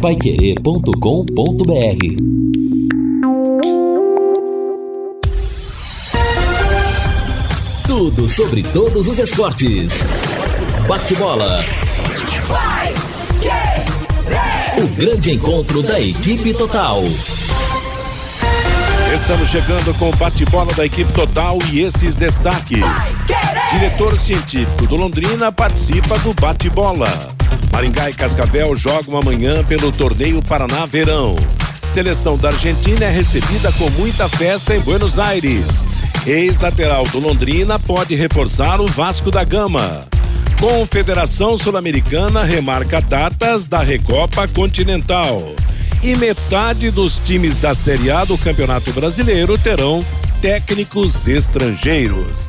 paiquerê.com.br Tudo sobre todos os esportes. Bate-bola. O grande encontro da equipe total. Estamos chegando com o bate-bola da equipe total e esses destaques. Diretor científico do Londrina participa do bate-bola. Maringá e Cascavel jogam amanhã pelo torneio Paraná Verão. Seleção da Argentina é recebida com muita festa em Buenos Aires. Ex-lateral do Londrina pode reforçar o Vasco da Gama. Confederação Sul-Americana remarca datas da Recopa Continental e metade dos times da Série A do Campeonato Brasileiro terão técnicos estrangeiros.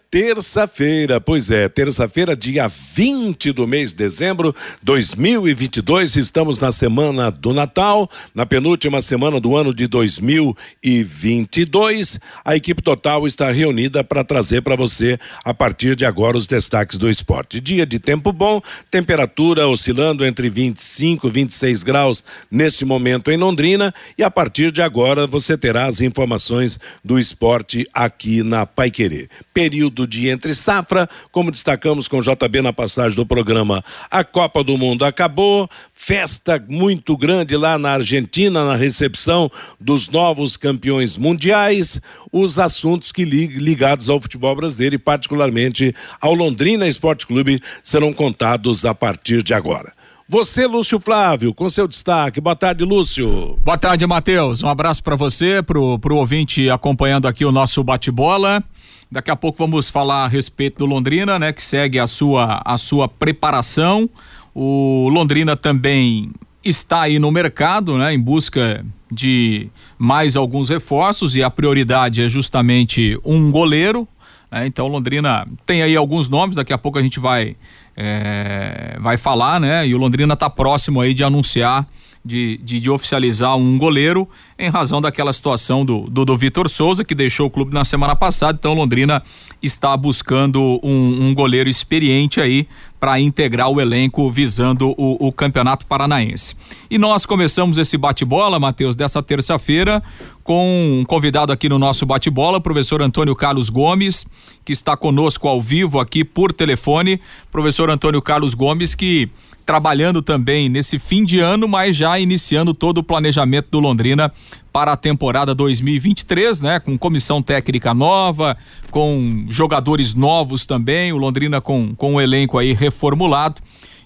terça-feira, pois é, terça-feira, dia 20 do mês de dezembro 2022. Estamos na semana do Natal, na penúltima semana do ano de 2022. A equipe total está reunida para trazer para você, a partir de agora, os destaques do esporte. Dia de tempo bom, temperatura oscilando entre 25 e 26 graus neste momento em Londrina. E a partir de agora você terá as informações do esporte aqui na Paiquerê. Período período de entre safra, como destacamos com JB na passagem do programa. A Copa do Mundo acabou, festa muito grande lá na Argentina na recepção dos novos campeões mundiais, os assuntos que ligados ao futebol brasileiro e particularmente ao Londrina Esporte Clube serão contados a partir de agora. Você, Lúcio Flávio, com seu destaque. Boa tarde, Lúcio. Boa tarde, Matheus. Um abraço para você, pro, pro ouvinte acompanhando aqui o nosso bate-bola. Daqui a pouco vamos falar a respeito do Londrina, né, que segue a sua a sua preparação. O Londrina também está aí no mercado, né, em busca de mais alguns reforços e a prioridade é justamente um goleiro. Né, então Londrina tem aí alguns nomes, daqui a pouco a gente vai é, vai falar, né? E o Londrina está próximo aí de anunciar de, de, de, oficializar um goleiro em razão daquela situação do, do, do Vitor Souza, que deixou o clube na semana passada. Então, Londrina está buscando um, um goleiro experiente aí para integrar o elenco visando o, o, Campeonato Paranaense. E nós começamos esse bate-bola, Matheus, dessa terça-feira, com um convidado aqui no nosso bate-bola, professor Antônio Carlos Gomes, que está conosco ao vivo aqui por telefone. Professor Antônio Carlos Gomes, que trabalhando também nesse fim de ano, mas já iniciando todo o planejamento do Londrina para a temporada 2023, né? Com comissão técnica nova, com jogadores novos também, o Londrina com, com o elenco aí reformulado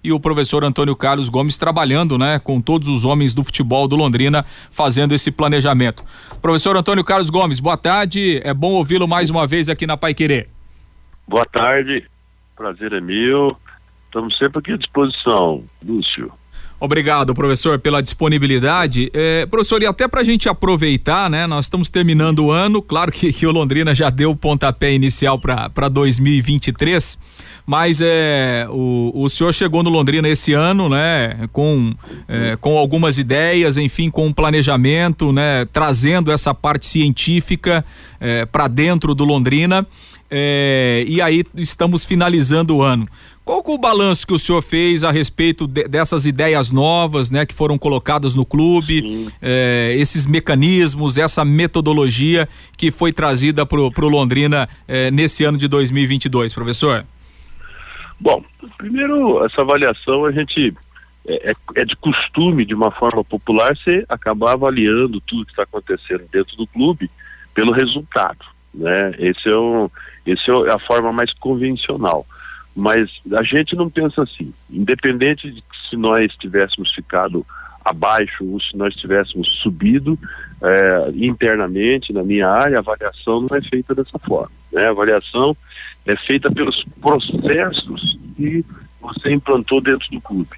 e o professor Antônio Carlos Gomes trabalhando, né, com todos os homens do futebol do Londrina fazendo esse planejamento. Professor Antônio Carlos Gomes, boa tarde. É bom ouvi-lo mais uma vez aqui na Pai Querer. Boa tarde. Prazer é meu. Estamos sempre aqui à disposição, Lúcio. Obrigado, professor, pela disponibilidade. É, professor, e até para a gente aproveitar, né? Nós estamos terminando o ano, claro que, que o Londrina já deu o pontapé inicial para 2023, mas é, o, o senhor chegou no Londrina esse ano, né? Com, é, com algumas ideias, enfim, com um planejamento, né? Trazendo essa parte científica é, para dentro do Londrina. É, e aí estamos finalizando o ano. Qual é o balanço que o senhor fez a respeito de, dessas ideias novas, né, que foram colocadas no clube, eh, esses mecanismos, essa metodologia que foi trazida para o Londrina eh, nesse ano de 2022, professor? Bom, primeiro essa avaliação a gente é, é, é de costume, de uma forma popular, você acabar avaliando tudo que está acontecendo dentro do clube pelo resultado, né? Esse é, um, esse é a forma mais convencional. Mas a gente não pensa assim. Independente de se nós tivéssemos ficado abaixo ou se nós tivéssemos subido é, internamente na minha área, a avaliação não é feita dessa forma. Né? A avaliação é feita pelos processos que você implantou dentro do clube.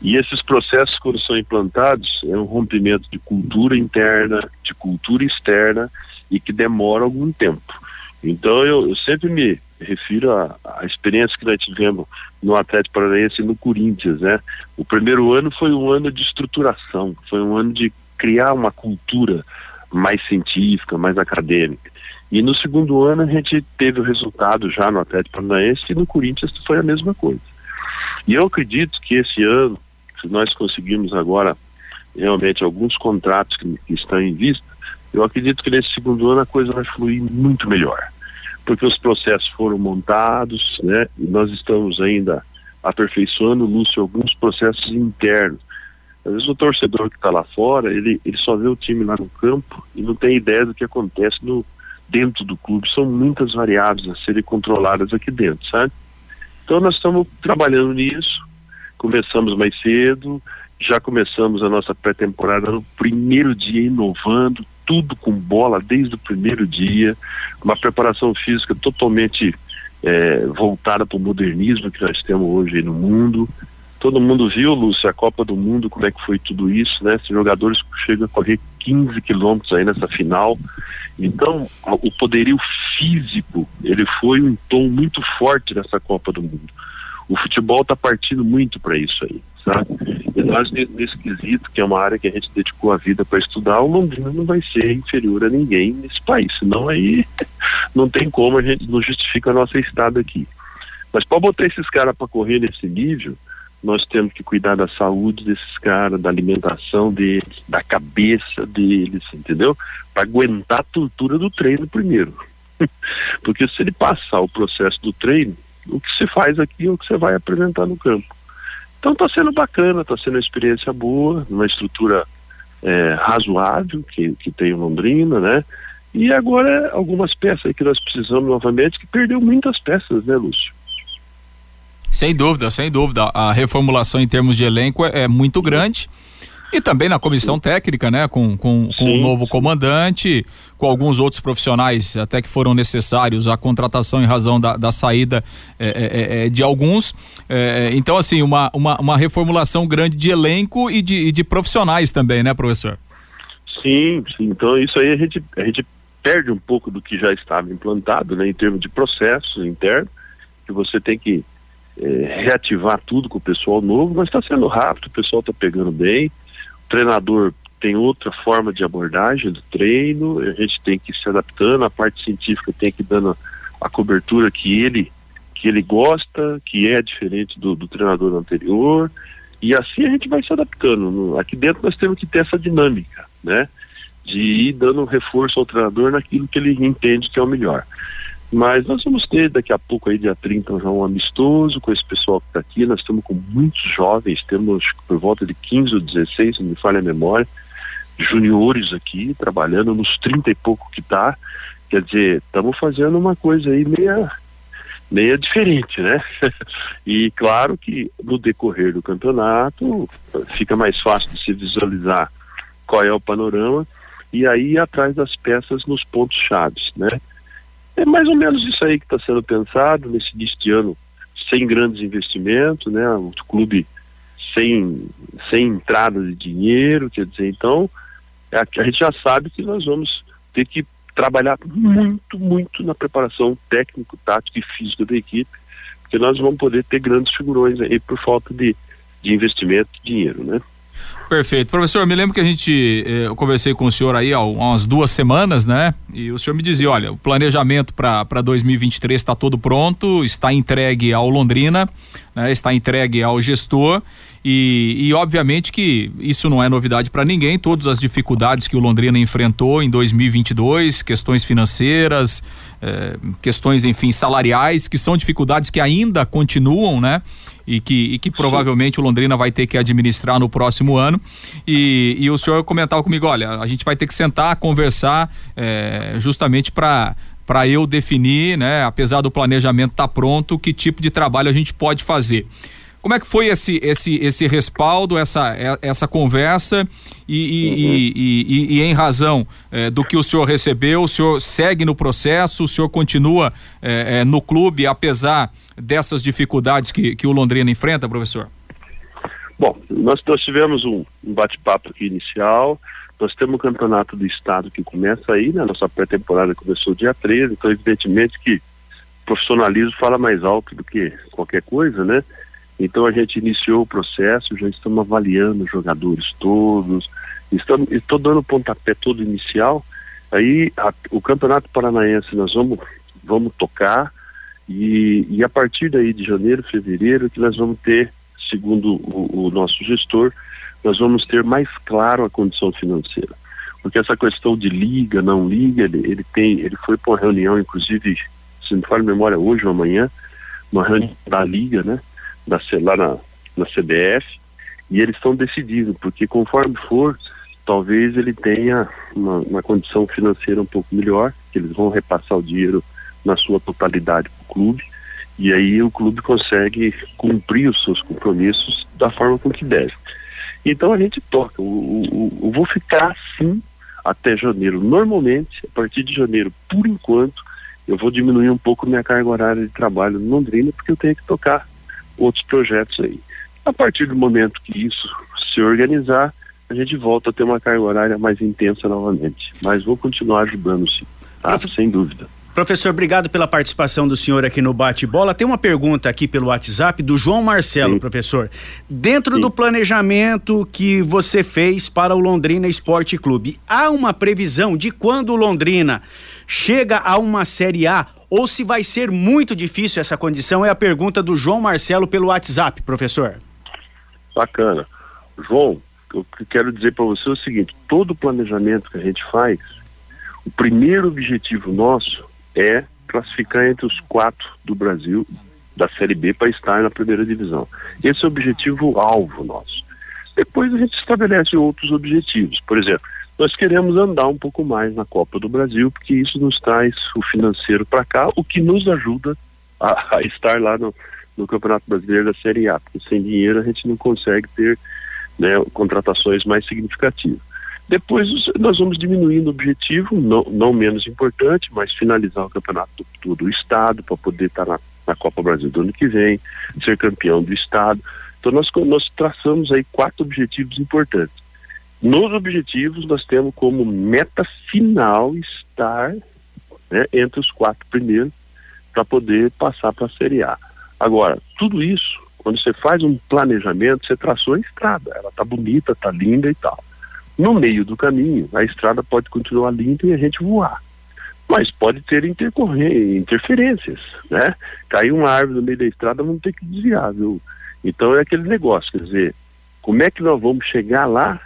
E esses processos, quando são implantados, é um rompimento de cultura interna, de cultura externa e que demora algum tempo. Então eu, eu sempre me refiro à, à, experiência que nós tivemos no Atlético Paranaense e no Corinthians, né? O primeiro ano foi um ano de estruturação, foi um ano de criar uma cultura mais científica, mais acadêmica. E no segundo ano a gente teve o resultado já no Atlético Paranaense e no Corinthians foi a mesma coisa. E eu acredito que esse ano, se nós conseguirmos agora realmente alguns contratos que, que estão em vista, eu acredito que nesse segundo ano a coisa vai fluir muito melhor, porque os processos foram montados, né? E nós estamos ainda aperfeiçoando, Lúcio, alguns processos internos. Às vezes o torcedor que está lá fora, ele, ele só vê o time lá no campo e não tem ideia do que acontece no, dentro do clube. São muitas variáveis a serem controladas aqui dentro, sabe? Então nós estamos trabalhando nisso, começamos mais cedo, já começamos a nossa pré-temporada no primeiro dia inovando, tudo com bola desde o primeiro dia, uma preparação física totalmente é, voltada para o modernismo que nós temos hoje no mundo. Todo mundo viu, Lúcio, a Copa do Mundo, como é que foi tudo isso, né? Esses jogadores chegam a correr 15 quilômetros aí nessa final. Então, o poderio físico, ele foi um tom muito forte nessa Copa do Mundo. O futebol está partindo muito para isso aí sabe? E nós, nesse quesito, que é uma área que a gente dedicou a vida para estudar, o Londrina não vai ser inferior a ninguém nesse país, senão aí não tem como, a gente não justifica a nossa estada aqui. Mas para botar esses caras para correr nesse nível, nós temos que cuidar da saúde desses caras, da alimentação deles, da cabeça deles, entendeu? Para aguentar a tortura do treino primeiro. Porque se ele passar o processo do treino, o que se faz aqui é o que você vai apresentar no campo. Então está sendo bacana, está sendo uma experiência boa, uma estrutura é, razoável que, que tem o Londrina, né? E agora algumas peças que nós precisamos novamente, que perdeu muitas peças, né, Lúcio? Sem dúvida, sem dúvida. A reformulação em termos de elenco é, é muito grande. E também na comissão técnica, né? Com, com, com o novo comandante, com alguns outros profissionais até que foram necessários a contratação em razão da, da saída é, é, de alguns. É, então, assim, uma, uma, uma, reformulação grande de elenco e de, e de profissionais também, né, professor? Sim, sim. Então, isso aí a gente, a gente perde um pouco do que já estava implantado, né, em termos de processos internos, que você tem que reativar tudo com o pessoal novo, mas está sendo rápido, o pessoal está pegando bem treinador tem outra forma de abordagem do treino, a gente tem que ir se adaptando, a parte científica tem que ir dando a cobertura que ele que ele gosta, que é diferente do, do treinador anterior, e assim a gente vai se adaptando. Aqui dentro nós temos que ter essa dinâmica, né? De ir dando reforço ao treinador naquilo que ele entende que é o melhor. Mas nós vamos ter daqui a pouco aí, dia 30, já um amistoso com esse pessoal que está aqui. Nós estamos com muitos jovens, temos por volta de 15 ou 16, se não me falha a memória, juniores aqui, trabalhando nos 30 e pouco que está. Quer dizer, estamos fazendo uma coisa aí meia, meia diferente, né? e claro que no decorrer do campeonato fica mais fácil de se visualizar qual é o panorama e aí atrás das peças nos pontos chaves, né? É mais ou menos isso aí que está sendo pensado nesse início de ano, sem grandes investimentos, né? O clube sem, sem entrada de dinheiro, quer dizer, então a, a gente já sabe que nós vamos ter que trabalhar muito, muito na preparação técnico, tática e física da equipe, porque nós vamos poder ter grandes figurões aí por falta de, de investimento e dinheiro, né? Perfeito. Professor, me lembro que a gente, eh, eu conversei com o senhor aí há umas duas semanas, né? E o senhor me dizia, olha, o planejamento para 2023 está todo pronto, está entregue ao Londrina, né? está entregue ao gestor e, e obviamente que isso não é novidade para ninguém, todas as dificuldades que o Londrina enfrentou em 2022, questões financeiras, eh, questões, enfim, salariais, que são dificuldades que ainda continuam, né? e que, e que provavelmente o Londrina vai ter que administrar no próximo ano. E, e o senhor comentava comigo: olha, a gente vai ter que sentar, conversar, é, justamente para para eu definir, né, apesar do planejamento estar tá pronto, que tipo de trabalho a gente pode fazer. Como é que foi esse, esse, esse respaldo, essa, essa conversa e, e, uhum. e, e em razão é, do que o senhor recebeu, o senhor segue no processo, o senhor continua é, é, no clube, apesar dessas dificuldades que, que o Londrina enfrenta, professor? Bom, nós, nós tivemos um, um bate-papo aqui inicial, Nós temos o campeonato do estado que começa aí, né? Nossa pré-temporada começou dia 13, então evidentemente que profissionalismo fala mais alto do que qualquer coisa, né? Então a gente iniciou o processo, já estamos avaliando os jogadores todos, estamos, estou dando o pontapé todo inicial. Aí a, o Campeonato Paranaense nós vamos, vamos tocar e, e a partir daí de janeiro, fevereiro, que nós vamos ter, segundo o, o nosso gestor, nós vamos ter mais claro a condição financeira. Porque essa questão de liga, não liga, ele, ele tem, ele foi para uma reunião, inclusive, se não falo memória, hoje ou amanhã, uma reunião da liga, né? Da, lá na, na CBF, e eles estão decidindo, porque conforme for, talvez ele tenha uma, uma condição financeira um pouco melhor, que eles vão repassar o dinheiro na sua totalidade para o clube, e aí o clube consegue cumprir os seus compromissos da forma com que deve. Então a gente toca. Eu vou ficar assim até janeiro. Normalmente, a partir de janeiro, por enquanto, eu vou diminuir um pouco minha carga horária de trabalho em Londrina, porque eu tenho que tocar outros projetos aí. A partir do momento que isso se organizar, a gente volta a ter uma carga horária mais intensa novamente. Mas vou continuar ajudando sim, tá? sem dúvida. Professor, obrigado pela participação do senhor aqui no Bate-Bola. Tem uma pergunta aqui pelo WhatsApp do João Marcelo, Sim. professor. Dentro Sim. do planejamento que você fez para o Londrina Esporte Clube, há uma previsão de quando o Londrina chega a uma Série A ou se vai ser muito difícil essa condição? É a pergunta do João Marcelo pelo WhatsApp, professor. Bacana. João, eu quero dizer para você é o seguinte: todo o planejamento que a gente faz, o primeiro objetivo nosso é classificar entre os quatro do Brasil da Série B para estar na primeira divisão. Esse é o objetivo alvo nosso. Depois a gente estabelece outros objetivos. Por exemplo, nós queremos andar um pouco mais na Copa do Brasil, porque isso nos traz o financeiro para cá, o que nos ajuda a, a estar lá no, no, Campeonato Brasileiro da Série A, porque sem dinheiro a gente não consegue ter né, contratações mais significativas. Depois nós vamos diminuindo o objetivo, não, não menos importante, mas finalizar o campeonato do, do Estado para poder estar tá na, na, Copa Brasil do ano que vem, ser campeão do Estado. Então nós, nós traçamos aí quatro objetivos importantes. Nos objetivos nós temos como meta final estar né, entre os quatro primeiros para poder passar para a Série A. Agora, tudo isso, quando você faz um planejamento, você traçou a estrada, ela está bonita, está linda e tal. No meio do caminho, a estrada pode continuar limpa e a gente voar. Mas pode ter interferências, né? Caiu uma árvore no meio da estrada, vamos ter que desviar, viu? Então é aquele negócio, quer dizer, como é que nós vamos chegar lá?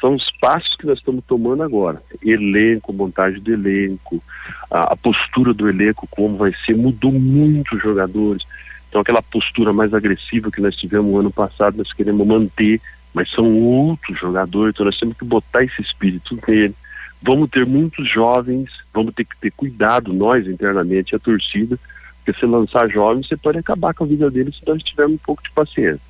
São os passos que nós estamos tomando agora. Elenco, montagem do elenco, a, a postura do elenco, como vai ser, mudou muito os jogadores. Então aquela postura mais agressiva que nós tivemos no ano passado, nós queremos manter mas são outros jogadores, então nós temos que botar esse espírito nele. Vamos ter muitos jovens, vamos ter que ter cuidado, nós internamente, a torcida, porque se lançar jovens, você pode acabar com a vida deles se nós tivermos um pouco de paciência.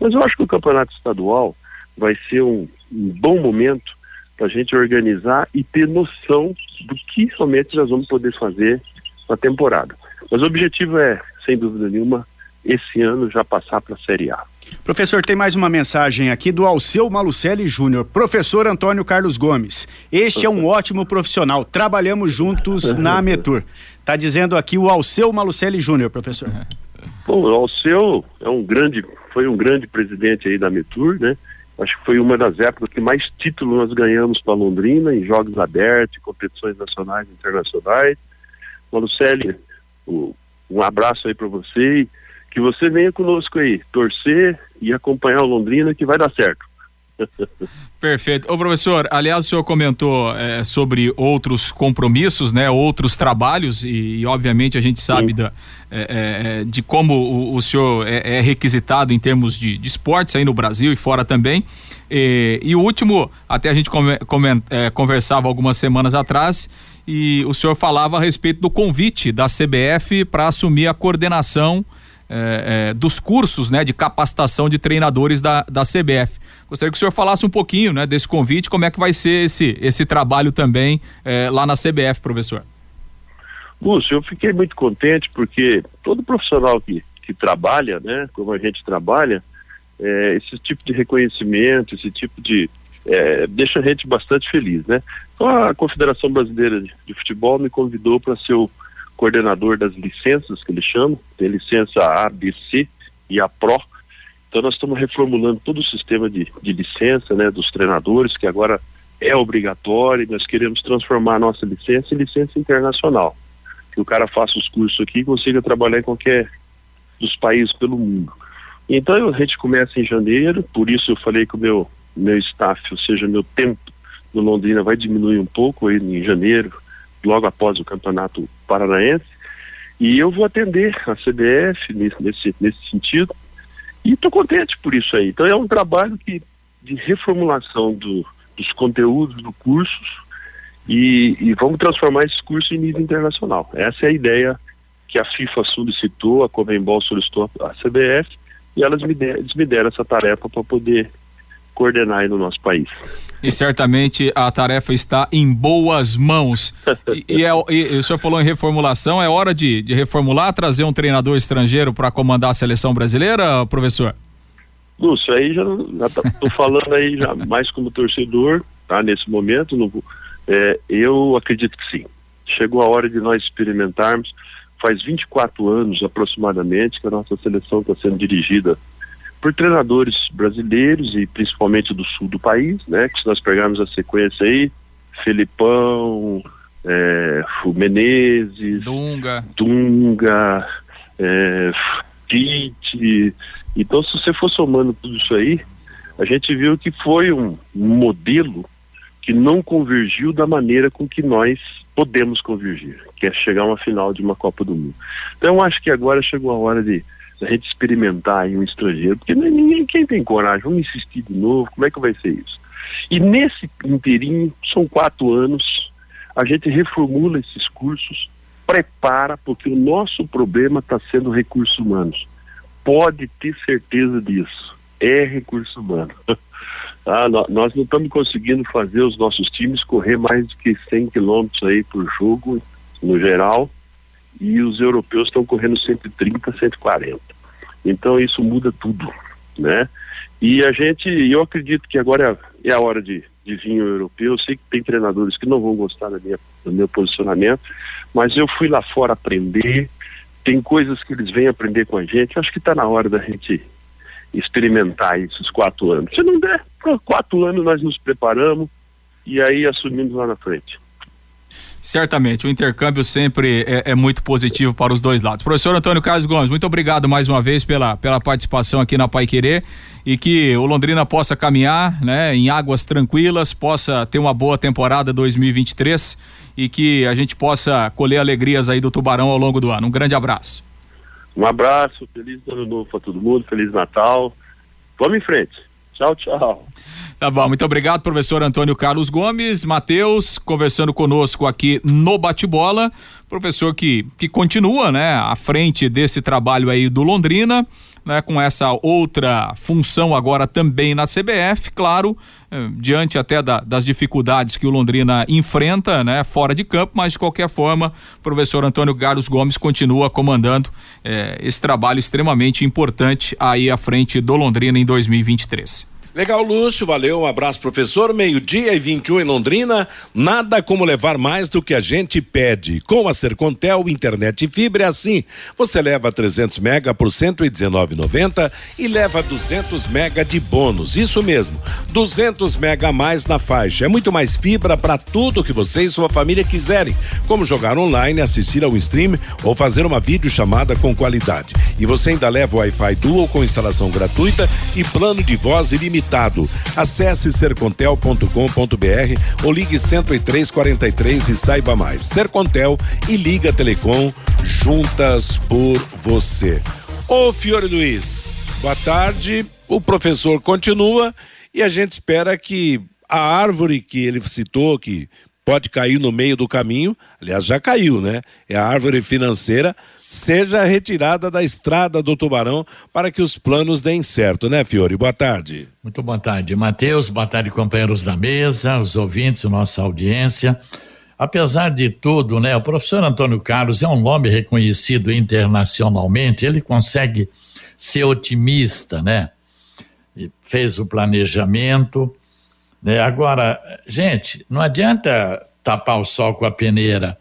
Mas eu acho que o campeonato estadual vai ser um, um bom momento para a gente organizar e ter noção do que somente nós vamos poder fazer na temporada. Mas o objetivo é, sem dúvida nenhuma, esse ano já passar para a Série A. Professor, tem mais uma mensagem aqui do Alceu Malucelli Júnior. Professor Antônio Carlos Gomes. Este é um ótimo profissional. Trabalhamos juntos na Ametur. Está dizendo aqui o Alceu Malucelli Júnior, professor. Bom, o Alceu é um grande, foi um grande presidente aí da Ametur, né? Acho que foi uma das épocas que mais títulos nós ganhamos para Londrina, em jogos abertos, competições nacionais e internacionais. Malucelli, um abraço aí para você que você venha conosco aí, torcer e acompanhar o Londrina que vai dar certo. Perfeito. Ô professor, aliás, o senhor comentou é, sobre outros compromissos, né, outros trabalhos, e, e obviamente a gente sabe da, é, é, de como o, o senhor é, é, requisitado em termos de, de esportes aí no Brasil e fora também. E, e o último, até a gente come, come, é, conversava algumas semanas atrás, e o senhor falava a respeito do convite da CBF para assumir a coordenação é, é, dos cursos né, de capacitação de treinadores da, da CBF. Gostaria que o senhor falasse um pouquinho né, desse convite, como é que vai ser esse, esse trabalho também é, lá na CBF, professor. Lúcio, eu fiquei muito contente porque todo profissional que, que trabalha, né, como a gente trabalha, é, esse tipo de reconhecimento, esse tipo de, é, deixa a gente bastante feliz, né? Então a Confederação Brasileira de, de Futebol me convidou para ser o coordenador das licenças que eles chamam, tem licença A, B, C e a PRO. Então nós estamos reformulando todo o sistema de, de licença, né, dos treinadores, que agora é obrigatório, nós queremos transformar a nossa licença em licença internacional. Que o cara faça os cursos aqui e consiga trabalhar em qualquer dos países pelo mundo. Então a gente começa em janeiro, por isso eu falei que o meu, meu staff, ou seja, meu tempo no Londrina vai diminuir um pouco aí em janeiro, logo após o campeonato paranaense, e eu vou atender a CBF nesse, nesse, nesse sentido, e estou contente por isso aí. Então é um trabalho que, de reformulação do, dos conteúdos do cursos e, e vamos transformar esse curso em nível internacional. Essa é a ideia que a FIFA solicitou, a Comembol solicitou a CBF, e elas me, eles me deram essa tarefa para poder coordenar aí no nosso país. E certamente a tarefa está em boas mãos. e, e, é, e, o senhor falou em reformulação, é hora de, de reformular, trazer um treinador estrangeiro para comandar a seleção brasileira, professor? Lúcio, aí já, estou tá, falando aí já mais como torcedor, tá? Nesse momento, no, é, eu acredito que sim. Chegou a hora de nós experimentarmos. Faz 24 anos aproximadamente que a nossa seleção está sendo dirigida por treinadores brasileiros e principalmente do sul do país, né? Que se nós pegarmos a sequência aí, Felipão, é, Menezes, Dunga, Dunga, é, Tite. Então, se você for somando tudo isso aí, a gente viu que foi um modelo que não convergiu da maneira com que nós podemos convergir, que é chegar a uma final de uma Copa do Mundo. Então, eu acho que agora chegou a hora de a gente experimentar em um estrangeiro, porque ninguém quem tem coragem, vamos insistir de novo, como é que vai ser isso? E nesse inteirinho, são quatro anos, a gente reformula esses cursos, prepara, porque o nosso problema está sendo recursos humanos. Pode ter certeza disso. É recurso humano. ah, nós não estamos conseguindo fazer os nossos times correr mais do que 100 quilômetros aí por jogo, no geral, e os europeus estão correndo 130, 140. Então isso muda tudo, né? E a gente, eu acredito que agora é a hora de, de vir o europeu. Eu sei que tem treinadores que não vão gostar da minha, do meu posicionamento, mas eu fui lá fora aprender. Tem coisas que eles vêm aprender com a gente. Acho que está na hora da gente experimentar esses quatro anos. Se não der, quatro anos nós nos preparamos e aí assumimos lá na frente. Certamente, o intercâmbio sempre é, é, muito positivo para os dois lados. Professor Antônio Carlos Gomes, muito obrigado mais uma vez pela, pela participação aqui na Pai Querer e que o Londrina possa caminhar né, em águas tranquilas, possa ter uma boa temporada 2023 e que a gente possa colher alegrias aí do Tubarão ao longo do ano. Um grande abraço. Um abraço, feliz ano novo para todo mundo, feliz Natal. Vamos em frente. Tchau, tchau. Tá bom, muito obrigado, professor Antônio Carlos Gomes. Matheus, conversando conosco aqui no Bate-Bola. Professor que, que continua, né, à frente desse trabalho aí do Londrina. Né, com essa outra função agora também na CBF, claro, eh, diante até da, das dificuldades que o Londrina enfrenta, né, fora de campo, mas de qualquer forma, o professor Antônio Carlos Gomes continua comandando eh, esse trabalho extremamente importante aí à frente do Londrina em 2023. Legal, Lúcio, valeu, um abraço, professor. Meio-dia e 21 em Londrina. Nada como levar mais do que a gente pede. Com a Sercontel, internet e fibra é assim. Você leva 300 mega por 119,90 e leva 200 mega de bônus. Isso mesmo, 200 mega a mais na faixa. É muito mais fibra para tudo que você e sua família quiserem, como jogar online, assistir ao stream ou fazer uma videochamada com qualidade. E você ainda leva Wi-Fi Dual com instalação gratuita e plano de voz ilimitado limitado. Acesse sercontel.com.br ou ligue 10343 e saiba mais. Sercontel e Liga Telecom juntas por você. Ô Fiore Luiz, boa tarde. O professor continua e a gente espera que a árvore que ele citou, que pode cair no meio do caminho, aliás, já caiu, né? É a árvore financeira seja retirada da estrada do Tubarão para que os planos deem certo, né, Fiore? Boa tarde. Muito boa tarde, Matheus. Boa tarde, companheiros da mesa, os ouvintes, nossa audiência. Apesar de tudo, né, o professor Antônio Carlos é um nome reconhecido internacionalmente, ele consegue ser otimista, né? Fez o planejamento, Né? Agora, gente, não adianta tapar o sol com a peneira.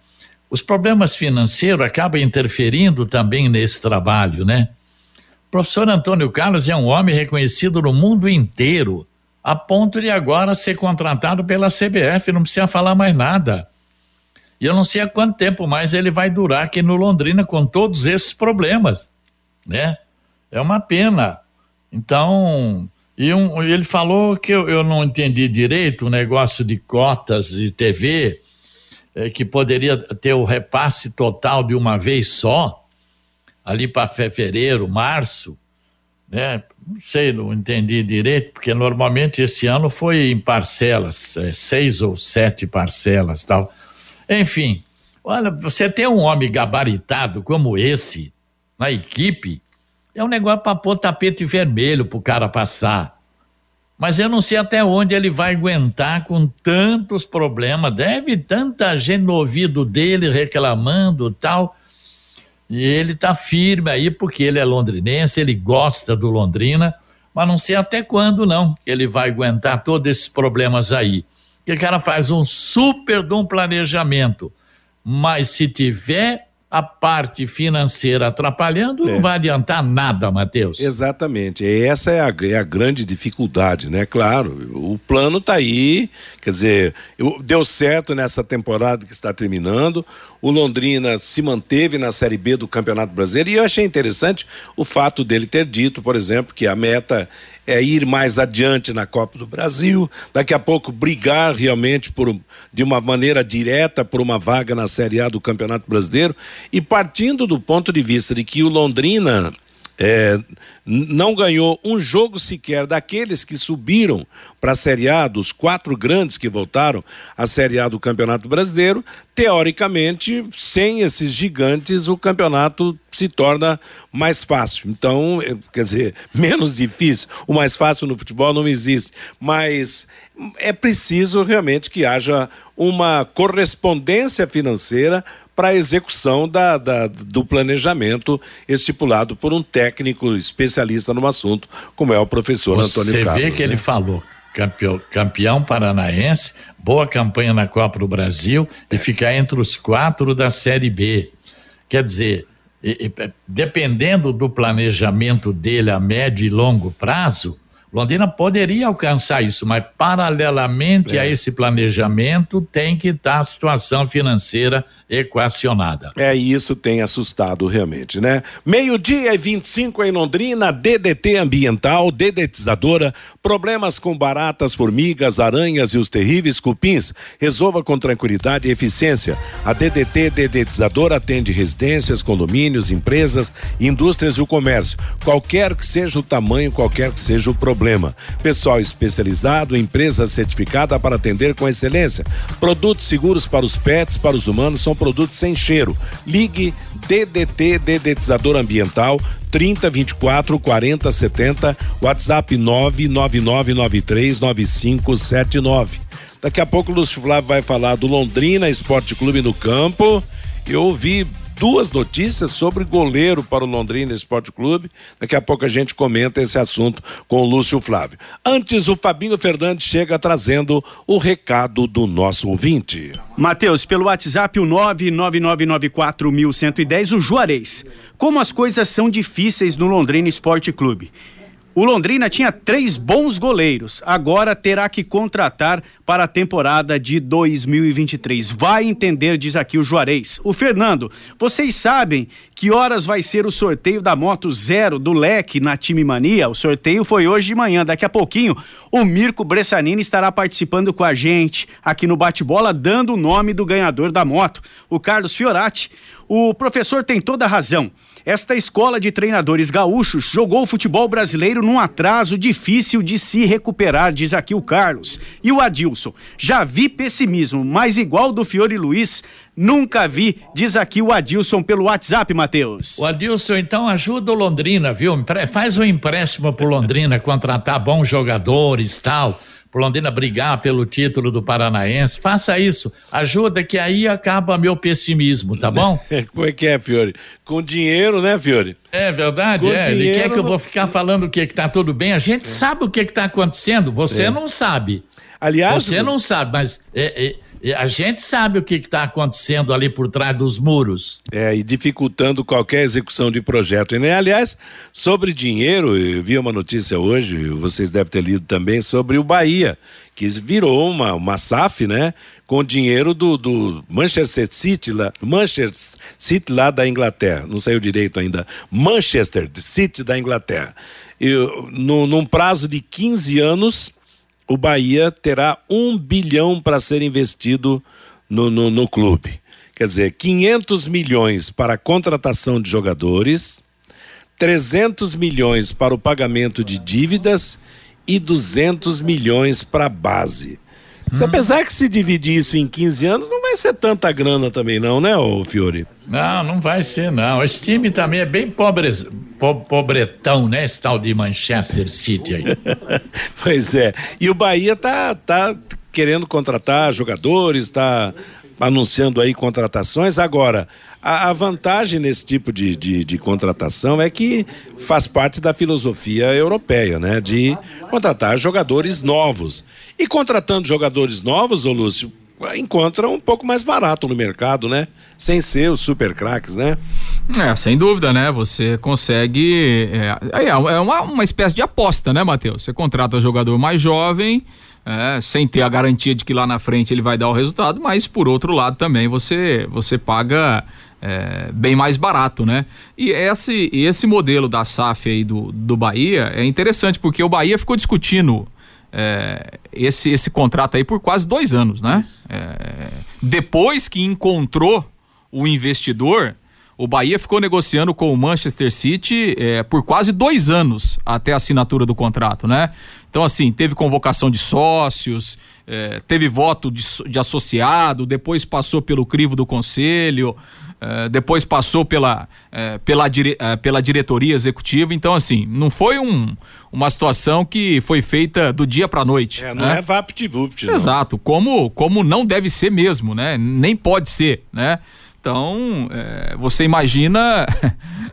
Os problemas financeiros acabam interferindo também nesse trabalho, né? O professor Antônio Carlos é um homem reconhecido no mundo inteiro, a ponto de agora ser contratado pela CBF, não precisa falar mais nada. E eu não sei há quanto tempo mais ele vai durar aqui no Londrina com todos esses problemas, né? É uma pena. Então, e um, ele falou que eu, eu não entendi direito o negócio de cotas de TV, é, que poderia ter o repasse total de uma vez só, ali para fevereiro, março, né? Não sei, não entendi direito, porque normalmente esse ano foi em parcelas, é, seis ou sete parcelas tal. Enfim, olha, você ter um homem gabaritado como esse na equipe é um negócio para pôr tapete vermelho para o cara passar. Mas eu não sei até onde ele vai aguentar com tantos problemas. Deve tanta gente no ouvido dele reclamando tal. E ele está firme aí porque ele é londrinense, ele gosta do Londrina, mas não sei até quando não ele vai aguentar todos esses problemas aí que o cara faz um super de um planejamento, mas se tiver a parte financeira atrapalhando, é. não vai adiantar nada, Matheus. Exatamente. Essa é a, é a, grande dificuldade, né? Claro, o plano está aí, quer dizer, deu certo nessa temporada que está terminando. O Londrina se manteve na Série B do Campeonato Brasileiro e eu achei interessante o fato dele ter dito, por exemplo, que a meta é ir mais adiante na Copa do Brasil, daqui a pouco brigar realmente por, de uma maneira direta por uma vaga na Série A do Campeonato Brasileiro. E partindo do ponto de vista de que o Londrina é, não ganhou um jogo sequer daqueles que subiram para a Série A, dos quatro grandes que voltaram à Série A do Campeonato Brasileiro. Teoricamente, sem esses gigantes, o campeonato se torna mais fácil. Então, é, quer dizer, menos difícil. O mais fácil no futebol não existe. Mas é preciso realmente que haja uma correspondência financeira para a execução da, da, do planejamento estipulado por um técnico especialista no assunto, como é o professor Você Antônio Carlos. Você vê que né? ele falou, campeão, campeão paranaense, boa campanha na Copa do Brasil e ficar entre os quatro da Série B. Quer dizer, dependendo do planejamento dele a médio e longo prazo, Londrina poderia alcançar isso, mas paralelamente é. a esse planejamento tem que estar a situação financeira equacionada. É, isso tem assustado realmente, né? Meio-dia e 25 em Londrina, DDT ambiental, dedetizadora, problemas com baratas, formigas, aranhas e os terríveis cupins. Resolva com tranquilidade e eficiência. A DDT dedetizadora atende residências, condomínios, empresas, indústrias e o comércio. Qualquer que seja o tamanho, qualquer que seja o problema. Pessoal especializado, empresa certificada para atender com excelência. Produtos seguros para os pets, para os humanos são produtos sem cheiro. Ligue DDT Dedetizador Ambiental 30 24 40 70, WhatsApp 999939579. Daqui a pouco o Lúcio Flávio vai falar do Londrina Esporte Clube no campo. Eu ouvi duas notícias sobre goleiro para o Londrina Esporte Clube. Daqui a pouco a gente comenta esse assunto com o Lúcio Flávio. Antes, o Fabinho Fernandes chega trazendo o recado do nosso ouvinte. Matheus, pelo WhatsApp, o 99994110, o Juarez. Como as coisas são difíceis no Londrina Esporte Clube. O Londrina tinha três bons goleiros, agora terá que contratar para a temporada de 2023. Vai entender, diz aqui o Juarez. O Fernando, vocês sabem que horas vai ser o sorteio da Moto Zero do Leque na Time Mania? O sorteio foi hoje de manhã. Daqui a pouquinho, o Mirko Bressanini estará participando com a gente aqui no Bate-Bola, dando o nome do ganhador da moto, o Carlos Fiorati. O professor tem toda a razão. Esta escola de treinadores gaúchos jogou o futebol brasileiro num atraso difícil de se recuperar, diz aqui o Carlos. E o Adilson, já vi pessimismo, mas igual do Fiore Luiz, nunca vi, diz aqui o Adilson pelo WhatsApp, Matheus. O Adilson, então ajuda o Londrina, viu? Faz um empréstimo pro Londrina, contratar bons jogadores tal pro Londrina brigar pelo título do Paranaense. Faça isso. Ajuda que aí acaba meu pessimismo, tá bom? Como é que é, Fiore? Com dinheiro, né, Fiore? É verdade, Com é. Ele quer que eu vou ficar falando o que que tá tudo bem. A gente é. sabe o que que tá acontecendo, você é. não sabe. Aliás, você não sabe, mas é, é, a gente sabe o que está acontecendo ali por trás dos muros. É, e dificultando qualquer execução de projeto. E, né? Aliás, sobre dinheiro, eu vi uma notícia hoje, vocês devem ter lido também, sobre o Bahia, que virou uma, uma SAF, né? Com dinheiro do, do Manchester City lá, Manchester City lá da Inglaterra, não saiu direito ainda, Manchester City da Inglaterra. E, no, num prazo de 15 anos, o Bahia terá um bilhão para ser investido no, no, no clube. Quer dizer, 500 milhões para a contratação de jogadores, 300 milhões para o pagamento de dívidas e 200 milhões para a base. Se hum. apesar que se dividir isso em 15 anos, não vai ser tanta grana também não, né, ô Fiore? Não, não vai ser não. Esse time também é bem pobre, po, pobretão, né, esse tal de Manchester City aí. pois é. E o Bahia tá, tá querendo contratar jogadores, tá anunciando aí contratações. Agora, a, a vantagem nesse tipo de, de, de, contratação é que faz parte da filosofia europeia, né? De contratar jogadores novos. E contratando jogadores novos, ô Lúcio, encontra um pouco mais barato no mercado, né? Sem ser os super craques, né? É, sem dúvida, né? Você consegue. É, é, é uma, uma espécie de aposta, né, Matheus? Você contrata um jogador mais jovem é, sem ter a garantia de que lá na frente ele vai dar o resultado, mas por outro lado também você, você paga é, bem mais barato, né? E esse, esse modelo da SAF aí do, do Bahia é interessante, porque o Bahia ficou discutindo é, esse, esse contrato aí por quase dois anos, né? É, depois que encontrou o investidor, o Bahia ficou negociando com o Manchester City é, por quase dois anos até a assinatura do contrato, né? Então, assim, teve convocação de sócios, é, teve voto de, de, associado, depois passou pelo crivo do conselho, é, depois passou pela, é, pela, dire, é, pela diretoria executiva. Então, assim, não foi um, uma situação que foi feita do dia para noite. É, não né? é vapt-vupt. Exato, como, como não deve ser mesmo, né? Nem pode ser, né? Então, é, você imagina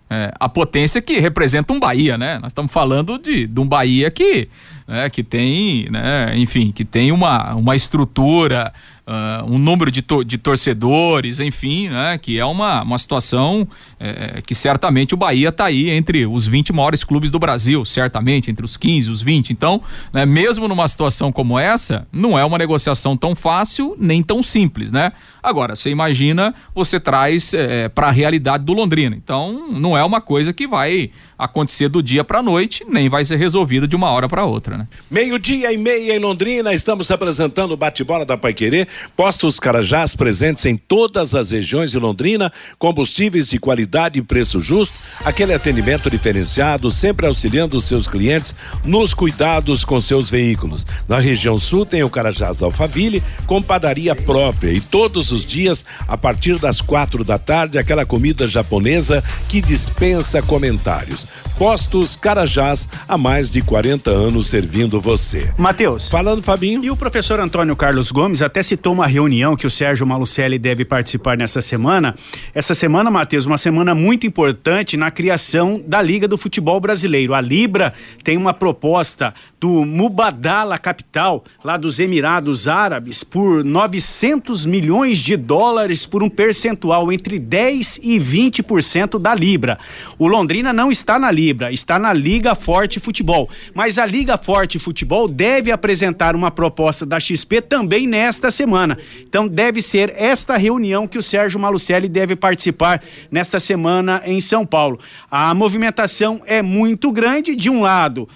é, a potência que representa um Bahia, né? Nós estamos falando de, de um Bahia que, é, que tem, né, enfim, que tem uma, uma estrutura, uh, um número de, to de torcedores, enfim, né? Que é uma, uma situação é, que certamente o Bahia está aí entre os 20 maiores clubes do Brasil, certamente, entre os 15, os 20. Então, né, mesmo numa situação como essa, não é uma negociação tão fácil nem tão simples, né? Agora, você imagina, você traz é, para a realidade do Londrina. Então, não é uma coisa que vai acontecer do dia para a noite, nem vai ser resolvida de uma hora para outra, né? Meio-dia e meia em Londrina, estamos apresentando o bate-bola da Paiquerê. Postos Carajás presentes em todas as regiões de Londrina, combustíveis de qualidade e preço justo, aquele atendimento diferenciado, sempre auxiliando os seus clientes nos cuidados com seus veículos. Na região sul tem o Carajás Alfaville, com padaria própria e todos os dias, a partir das quatro da tarde, aquela comida japonesa que dispensa comentários. Postos Carajás, há mais de 40 anos servindo você. Matheus. Falando, Fabinho. E o professor Antônio Carlos Gomes até citou uma reunião que o Sérgio Malucelli deve participar nessa semana. Essa semana, Matheus, uma semana muito importante na criação da Liga do Futebol Brasileiro. A Libra tem uma proposta do Mubadala Capital, lá dos Emirados Árabes, por 900 milhões de dólares por um percentual entre 10 e 20% da Libra. O Londrina não está na Libra, está na Liga Forte Futebol. Mas a Liga Forte Futebol deve apresentar uma proposta da XP também nesta semana. Então deve ser esta reunião que o Sérgio Malucelli deve participar nesta semana em São Paulo. A movimentação é muito grande, de um lado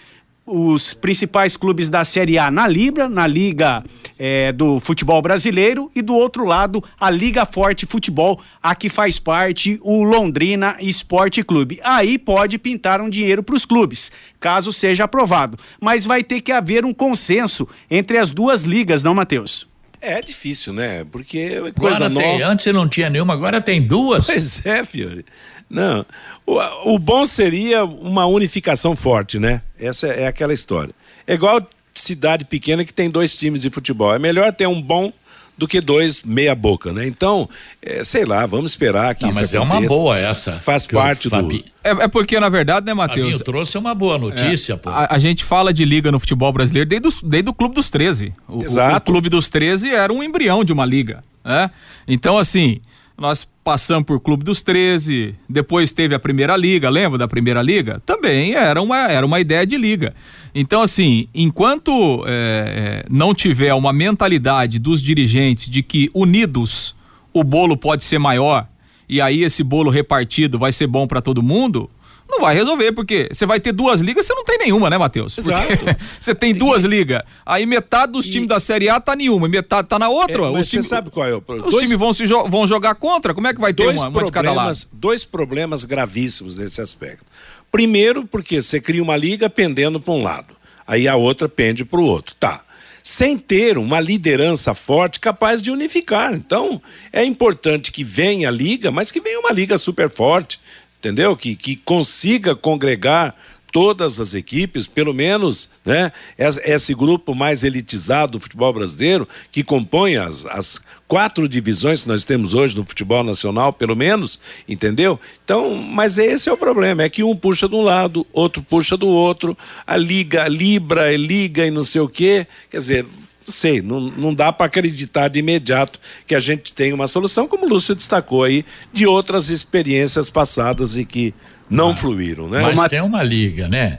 os principais clubes da Série A na Libra, na Liga é, do Futebol Brasileiro, e do outro lado, a Liga Forte Futebol, a que faz parte o Londrina Esporte Clube. Aí pode pintar um dinheiro para os clubes, caso seja aprovado. Mas vai ter que haver um consenso entre as duas ligas, não, Matheus? É difícil, né? Porque coisa agora nova. Tem, antes não tinha nenhuma, agora tem duas. Pois é, Fiore. Não. O, o bom seria uma unificação forte, né? Essa é, é aquela história. É igual cidade pequena que tem dois times de futebol. É melhor ter um bom do que dois meia boca, né? Então, é, sei lá, vamos esperar que Não, isso mas aconteça. é uma boa essa. Faz o parte do... Fabi- É, é porque, na verdade, né, Matheus? Fabinho trouxe uma boa notícia, É, pô. A, a gente fala de liga no futebol brasileiro desde, o- desde o Clube dos 13. O, o- Exato. o Clube dos 13 era um embrião de uma liga. Né? Então, assim, nós passamos por Clube dos 13, depois teve a Primeira Liga, lembra da Primeira Liga? Também era uma, era uma ideia de liga. Então, assim, enquanto é, não tiver uma mentalidade dos dirigentes de que unidos o bolo pode ser maior e aí esse bolo repartido vai ser bom para todo mundo, não vai resolver, porque você vai ter duas ligas, você não tem nenhuma, né, Matheus? Você tem duas ligas, aí metade dos times da Série A tá em uma, e metade tá na outra. É, mas os você times, sabe qual é o problema? os Dois- times vão, se jo- vão jogar contra, como é que vai ter dois uma, uma de cada lado? dois problemas gravíssimos nesse aspecto. Primeiro, porque você cria uma liga pendendo para um lado, aí a outra pende para o outro. Tá. Sem ter uma liderança forte capaz de unificar. Então, é importante que venha a liga, mas que venha uma liga super forte, entendeu? Que, que consiga congregar todas as equipes, pelo menos, né? es- Esse grupo mais elitizado do futebol brasileiro, que compõe as, as quatro divisões que nós temos hoje no futebol nacional, pelo menos, entendeu? Então, mas esse é o problema, é que um puxa de um lado, outro puxa do outro, a liga, a libra, a liga e não sei o quê, quer dizer, sei, não, não dá para acreditar de imediato que a gente tem uma solução, como o Lúcio destacou aí, de outras experiências passadas e que não fluíram, né? Mas Uma- tem uma liga, né?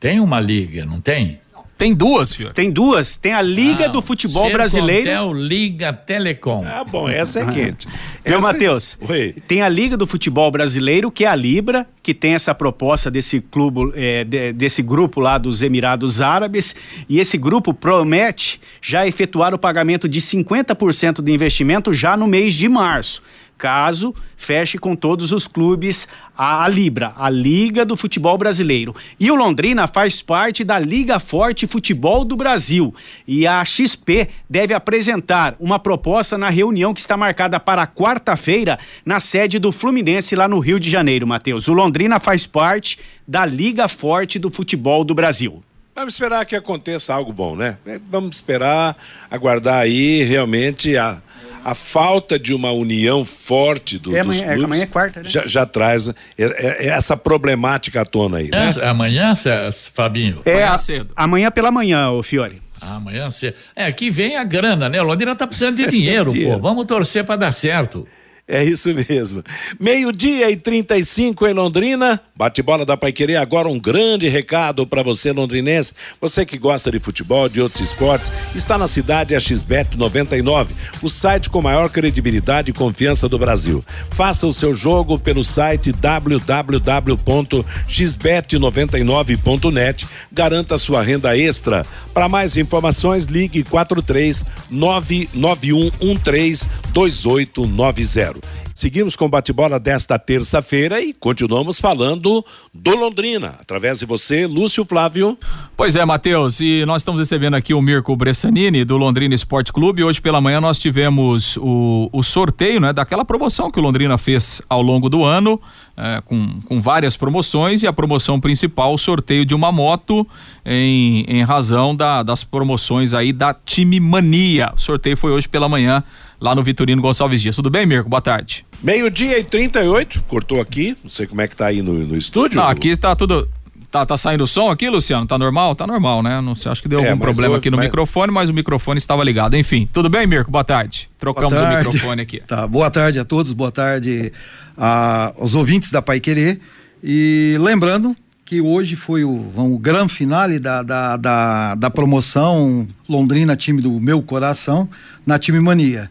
Tem uma liga, não tem? Tem duas, filho. Tem duas. Tem a Liga Não, do Futebol Sercontel, Brasileiro. Liga Telecom. Ah, bom, essa é quente. Viu, Essa- Matheus? Oi. Tem a Liga do Futebol Brasileiro, que é a Libra, que tem essa proposta desse clube, é, de- desse grupo lá dos Emirados Árabes, e esse grupo promete já efetuar o pagamento de 50% do investimento já no mês de março. Caso feche com todos os clubes a, Libra, a Liga do Futebol Brasileiro. E o Londrina faz parte da Liga Forte Futebol do Brasil. E a XP deve apresentar uma proposta na reunião que está marcada para quarta-feira na sede do Fluminense lá no Rio de Janeiro, Matheus. O Londrina faz parte da Liga Forte do Futebol do Brasil. Vamos esperar que aconteça algo bom, né? Vamos esperar, aguardar aí realmente a, a falta de uma união forte do, É, dos amanhã- é, clubes. amanhã é quarta, né? Já, já traz é, é, é essa problemática à tona aí, né? É, amanhã, Cé- Fabinho? É Amanhã a- cedo. amanhã pela manhã, ô Fiore. Ah, Amanhã cedo. É, aqui vem a grana, né? O Londrina tá precisando de dinheiro, Dinheiro. pô. Vamos torcer pra dar certo. É isso mesmo. Meio-dia e 35 em Londrina. Bate-bola da Paiquerê. Agora um grande recado para você, londrinense. Você que gosta de futebol, de outros esportes, está na cidade a XBET 99, o site com maior credibilidade e confiança do Brasil. Faça o seu jogo pelo site www.xbet99.net. Garanta sua renda extra. Para mais informações, ligue 43 99113 2890. Seguimos com o bate-bola desta terça-feira e continuamos falando do Londrina. Através de você, Lúcio Flávio. Pois é, Matheus, e nós estamos recebendo aqui o Mirko Bressanini, do Londrina Esporte Clube. Hoje pela manhã nós tivemos o, o sorteio, né, daquela promoção que o Londrina fez ao longo do ano, eh, com, com várias promoções, e a promoção principal, o sorteio de uma moto, em, em razão da- das promoções aí da Time Mania. O sorteio foi hoje pela manhã, lá no Vitorino Gonçalves Dias. Tudo bem, Mirko? Boa tarde. Meio-dia e 38, cortou aqui, não sei como é que tá aí no, no estúdio. Não, aqui tá tudo. Tá, tá saindo som aqui, Luciano? Tá normal? Tá normal, né? Não sei, acho que deu É, algum problema eu- aqui no mas- microfone, mas o microfone estava ligado. Enfim, tudo bem, Mirko? Boa tarde. Trocamos Boa o tarde. microfone aqui. Tá, boa tarde a todos, boa tarde a- aos ouvintes da Pai Querer. E lembrando que hoje foi o, o grande finale da, da, da, da promoção Londrina, time do meu coração, na Time Mania.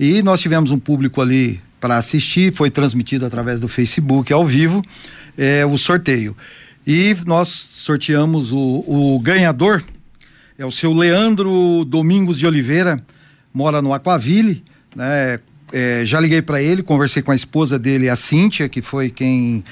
E nós tivemos um público ali para assistir, foi transmitido através do Facebook ao vivo é, o sorteio. E nós sorteamos o, o ganhador, é o seu Leandro Domingos de Oliveira, mora no Aquaville, né? É, já liguei para ele, conversei com a esposa dele, a Cíntia, que foi quem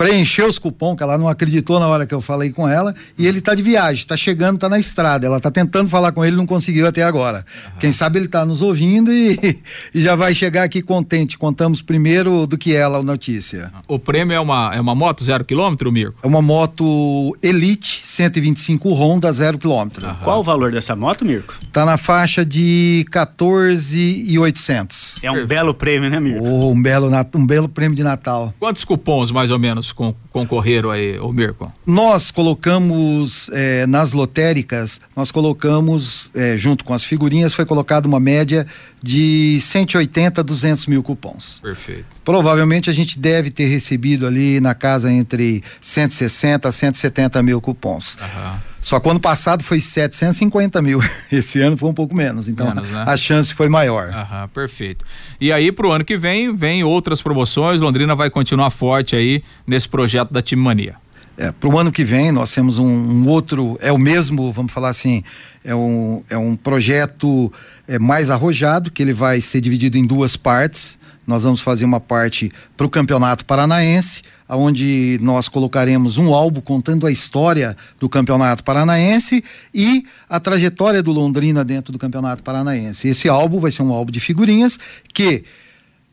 preencheu os cupom, que ela não acreditou na hora que eu falei com ela, e ele está de viagem, está chegando, está na estrada. Ela está tentando falar com ele, não conseguiu até agora. Uhum. Quem sabe ele está nos ouvindo e, e, já vai chegar aqui contente. Contamos primeiro do que ela a notícia. O prêmio é uma, é uma moto zero quilômetro, Mirko? É uma moto Elite 125 Honda zero quilômetro. Uhum. Qual o valor dessa moto, Mirko? Está na faixa de 14,800. É um belo prêmio, né, Mirko? Oh, um belo, um belo prêmio de Natal. Quantos cupons mais ou menos com, concorreram aí, o Mirko? Nós colocamos é, nas lotéricas, nós colocamos, é, junto com as figurinhas, foi colocada uma média de 180 a 200 mil cupons. Perfeito. Provavelmente a gente deve ter recebido ali na casa entre 160 a 170 mil cupons. Uhum. Só que ano passado foi 750 mil. Esse ano foi um pouco menos. Então menos, né? a chance foi maior. Aham, perfeito. E aí, para o ano que vem, vem outras promoções. Londrina vai continuar forte aí nesse projeto da Time Mania. É, para o ano que vem, nós temos um, um, outro, é o mesmo, vamos falar assim, é um, é um projeto é, mais arrojado, que ele vai ser dividido em duas partes. Nós vamos fazer uma parte para o Campeonato Paranaense, onde nós colocaremos um álbum contando a história do Campeonato Paranaense e a trajetória do Londrina dentro do Campeonato Paranaense. Esse álbum vai ser um álbum de figurinhas que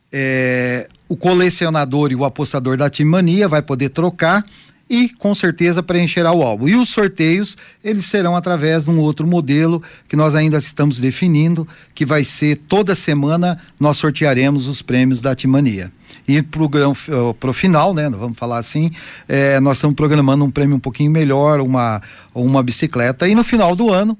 é, o colecionador e o apostador da Team Mania vai poder trocar e com certeza preencherá o álbum. E os sorteios, eles serão através de um outro modelo que nós ainda estamos definindo, que vai ser toda semana nós sortearemos os prêmios da Timania. E para o final, né, vamos falar assim, é, nós estamos programando um prêmio um pouquinho melhor, uma, uma bicicleta. E no final do ano,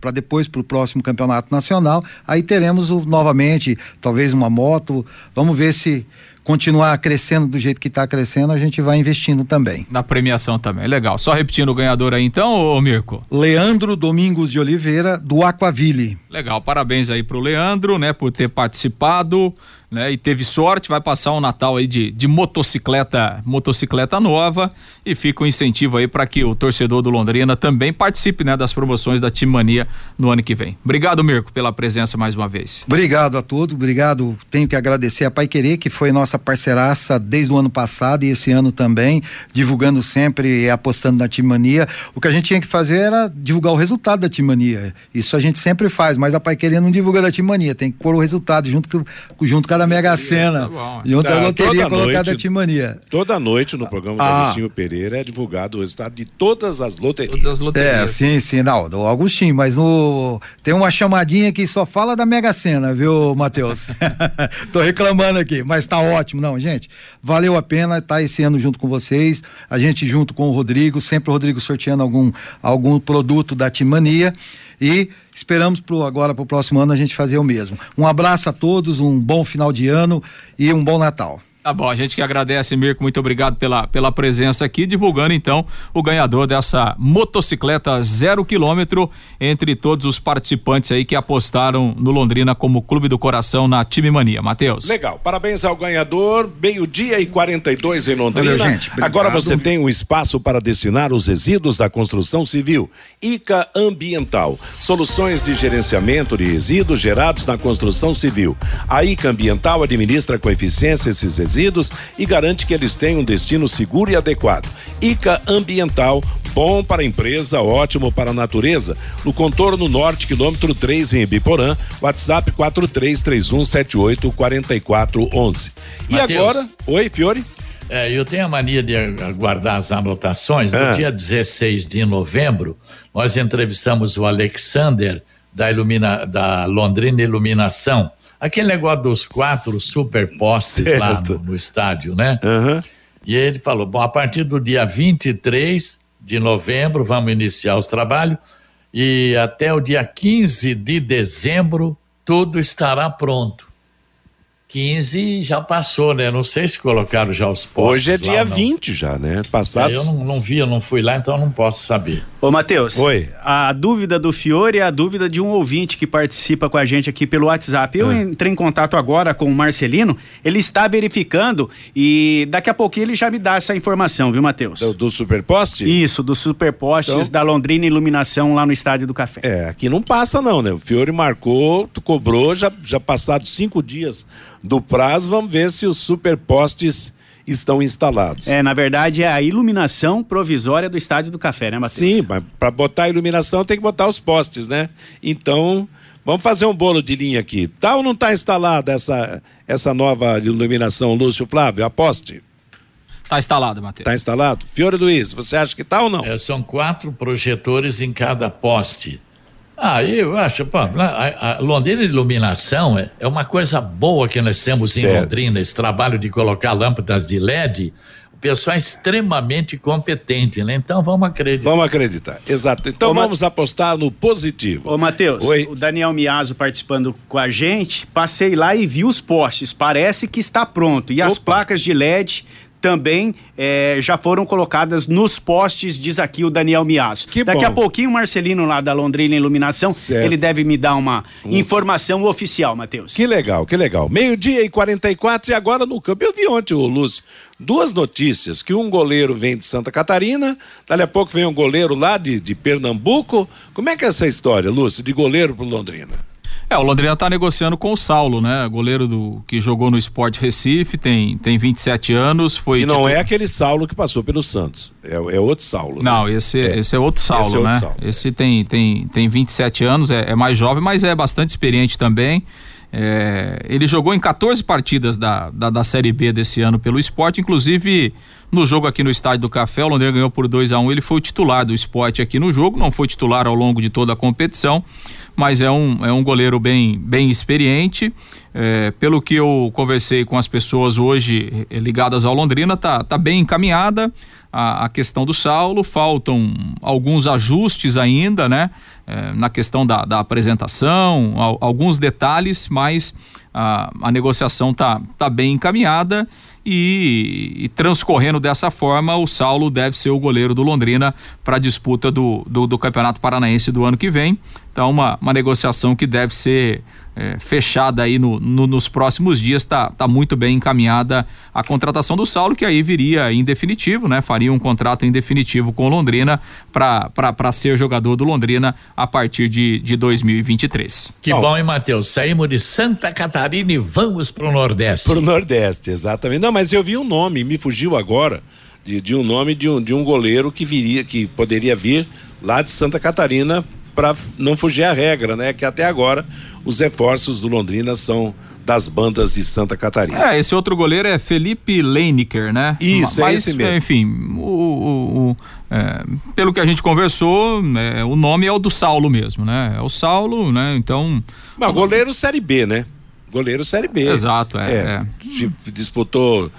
para depois para o próximo campeonato nacional, aí teremos o, novamente talvez uma moto. Vamos ver se continuar crescendo do jeito que está crescendo, a gente vai investindo também. Na premiação também, legal. Só repetindo o ganhador aí então, ô Mirko? Leandro Domingos de Oliveira, do Aquaville. Legal, parabéns aí pro Leandro, né, por ter participado né? E teve sorte, vai passar um Natal aí de, de motocicleta, motocicleta nova e fica um incentivo aí para que o torcedor do Londrina também participe, né, das promoções da Team Mania no ano que vem. Obrigado, Mirko, pela presença mais uma vez. Obrigado a todos, obrigado. Tenho que agradecer a Pai Querer, que foi nossa parceiraça desde o ano passado e esse ano também, divulgando sempre e apostando na Team Mania. O que a gente tinha que fazer era divulgar o resultado da Team Mania. Isso a gente sempre faz, mas a Pai Querer não divulga da Team Mania, tem que pôr o resultado junto com junto com da Mega Sena. Tá e ontem tá, a loteria colocada a Timania. Toda noite no programa ah. do Agostinho Pereira é divulgado o resultado de todas as loterias. Todas as loterias. É, sim, sim, não, do Agostinho, mas no, tem uma chamadinha que só fala da Mega Sena, viu, Matheus? Tô reclamando aqui, mas tá ótimo, não, gente. Valeu a pena estar tá esse ano junto com vocês, a gente junto com o Rodrigo, sempre o Rodrigo sorteando algum, algum produto da Timania e esperamos pro, agora para o próximo ano a gente fazer o mesmo. Um abraço a todos, um bom final de ano e um bom Natal. Tá bom, a gente que agradece, Mirko, muito obrigado pela, pela presença aqui, divulgando então o ganhador dessa motocicleta zero quilômetro entre todos os participantes aí que apostaram no Londrina como Clube do Coração na Time Mania. Matheus. Legal, parabéns ao ganhador, meio-dia e 42 em Londrina. Valeu, gente, Agora você tem um espaço para destinar os resíduos da construção civil. ICA Ambiental, soluções de gerenciamento de resíduos gerados na construção civil. A ICA Ambiental administra com eficiência esses resíduos e garante que eles tenham um destino seguro e adequado. ICA Ambiental, bom para a empresa, ótimo para a natureza. No contorno norte, quilômetro 3 em Ibiporã, WhatsApp 4331784411. E agora, oi, Fiore? É, eu tenho a mania de aguardar as anotações. No ah. dia 16 de novembro, nós entrevistamos o Alexander da, Ilumina, da Londrina Iluminação Aquele negócio dos quatro superpostes certo. lá no, no, estádio, né? Uhum. E ele falou: bom, a partir do dia 23 de novembro vamos iniciar os trabalhos e até o dia 15 de dezembro tudo estará pronto. 15 já passou, né? Não sei se colocaram já os postos. Hoje é dia lá, 20 já, né? Passado. É, eu não, não, vi, eu não fui lá, então não posso saber. Ô, Matheus. Oi. A dúvida do Fiore é a dúvida de um ouvinte que participa com a gente aqui pelo WhatsApp. Eu é. entrei em contato agora com o Marcelino, ele está verificando e daqui a pouquinho ele já me dá essa informação, viu, Matheus? Do, do superposte? Isso, dos superpostes então... da Londrina Iluminação lá no Estádio do Café. É, aqui não passa não, né? O Fiore marcou, tu cobrou, já, já passado cinco dias do prazo, vamos ver se os superpostes estão instalados. É, na verdade é a iluminação provisória do Estádio do Café, né, Matheus? Sim, mas para botar a iluminação tem que botar os postes, né? Então, vamos fazer um bolo de linha aqui. Tá ou não está instalada essa, essa nova iluminação, Lúcio Flávio? Aposte. Está instalado, Matheus. Está instalado? Fiore Luiz, você acha que tá ou não? É, são quatro projetores em cada poste. Ah, eu acho, pô, a, a Londrina Iluminação é, é, uma coisa boa que nós temos certo. em Londrina, esse trabalho de colocar lâmpadas de LED. O pessoal é extremamente competente, né? Então vamos acreditar. Vamos acreditar, exato. Então Ô, vamos apostar no positivo. Ô, Matheus, o Daniel Miazo participando com a gente, passei lá e vi os postes. Parece que está pronto. E Opa. as placas de LED também é, já foram colocadas nos postes, diz aqui o Daniel Miasso. Que Daqui bom. a pouquinho o Marcelino lá da Londrina Iluminação, certo. ele deve me dar uma informação oficial, Matheus. Que legal, que legal. Meio-dia e 44 e agora no campo. Eu vi ontem, o Lúcio, duas notícias, que um goleiro vem de Santa Catarina, dali a pouco vem um goleiro lá de, de Pernambuco. Como é que é essa história, Lúcio, de goleiro pro Londrina? É, o Londrina está negociando com o Saulo, né? Goleiro do que jogou no Sport Recife, tem, tem 27 anos, foi E não tipo... é aquele Saulo que passou pelo Santos, é, é outro Saulo. Né? Não, esse é, esse é outro Saulo, esse é outro né? Saulo, esse tem, tem, tem 27 anos, é, é mais jovem, mas é bastante experiente também. É, ele jogou em 14 partidas da, da, da, Série B desse ano pelo esporte, inclusive no jogo aqui no Estádio do Café, o Londrina ganhou por 2 a 1 um, ele foi o titular do esporte aqui no jogo, não foi titular ao longo de toda a competição, mas é um, é um goleiro bem, bem experiente. É, pelo que eu conversei com as pessoas hoje eh, ligadas ao Londrina, tá, tá bem encaminhada a, a questão do Saulo, faltam alguns ajustes ainda, né? É, na questão da, da apresentação, alguns detalhes, mas a, a negociação tá, tá bem encaminhada e, e, transcorrendo dessa forma, o Saulo deve ser o goleiro do Londrina para a disputa do, do, do, Campeonato Paranaense do ano que vem. Então, uma, uma negociação que deve ser é, fechada aí no, no, nos próximos dias, está tá muito bem encaminhada a contratação do Saulo, que aí viria em definitivo, né? Faria um contrato em definitivo com o Londrina para ser jogador do Londrina a partir de, de 2023. Que bom, bom hein, Matheus? Saímos de Santa Catarina e vamos para o Nordeste. Para o Nordeste, exatamente. Não, mas eu vi um nome, me fugiu agora, de, de um nome de um, de um goleiro que viria, que poderia vir lá de Santa Catarina para não fugir à regra, né? Que até agora os reforços do Londrina são das bandas de Santa Catarina. É, esse outro goleiro é Felipe Leinecker, né? Isso, é Mas, é esse mesmo. Enfim, o, o, o é, pelo que a gente conversou, é, o nome é o do Saulo mesmo, né? É o Saulo, né? Então. Mas goleiro Série B, né? Goleiro Série B. Exato, é. é, é. Disputou,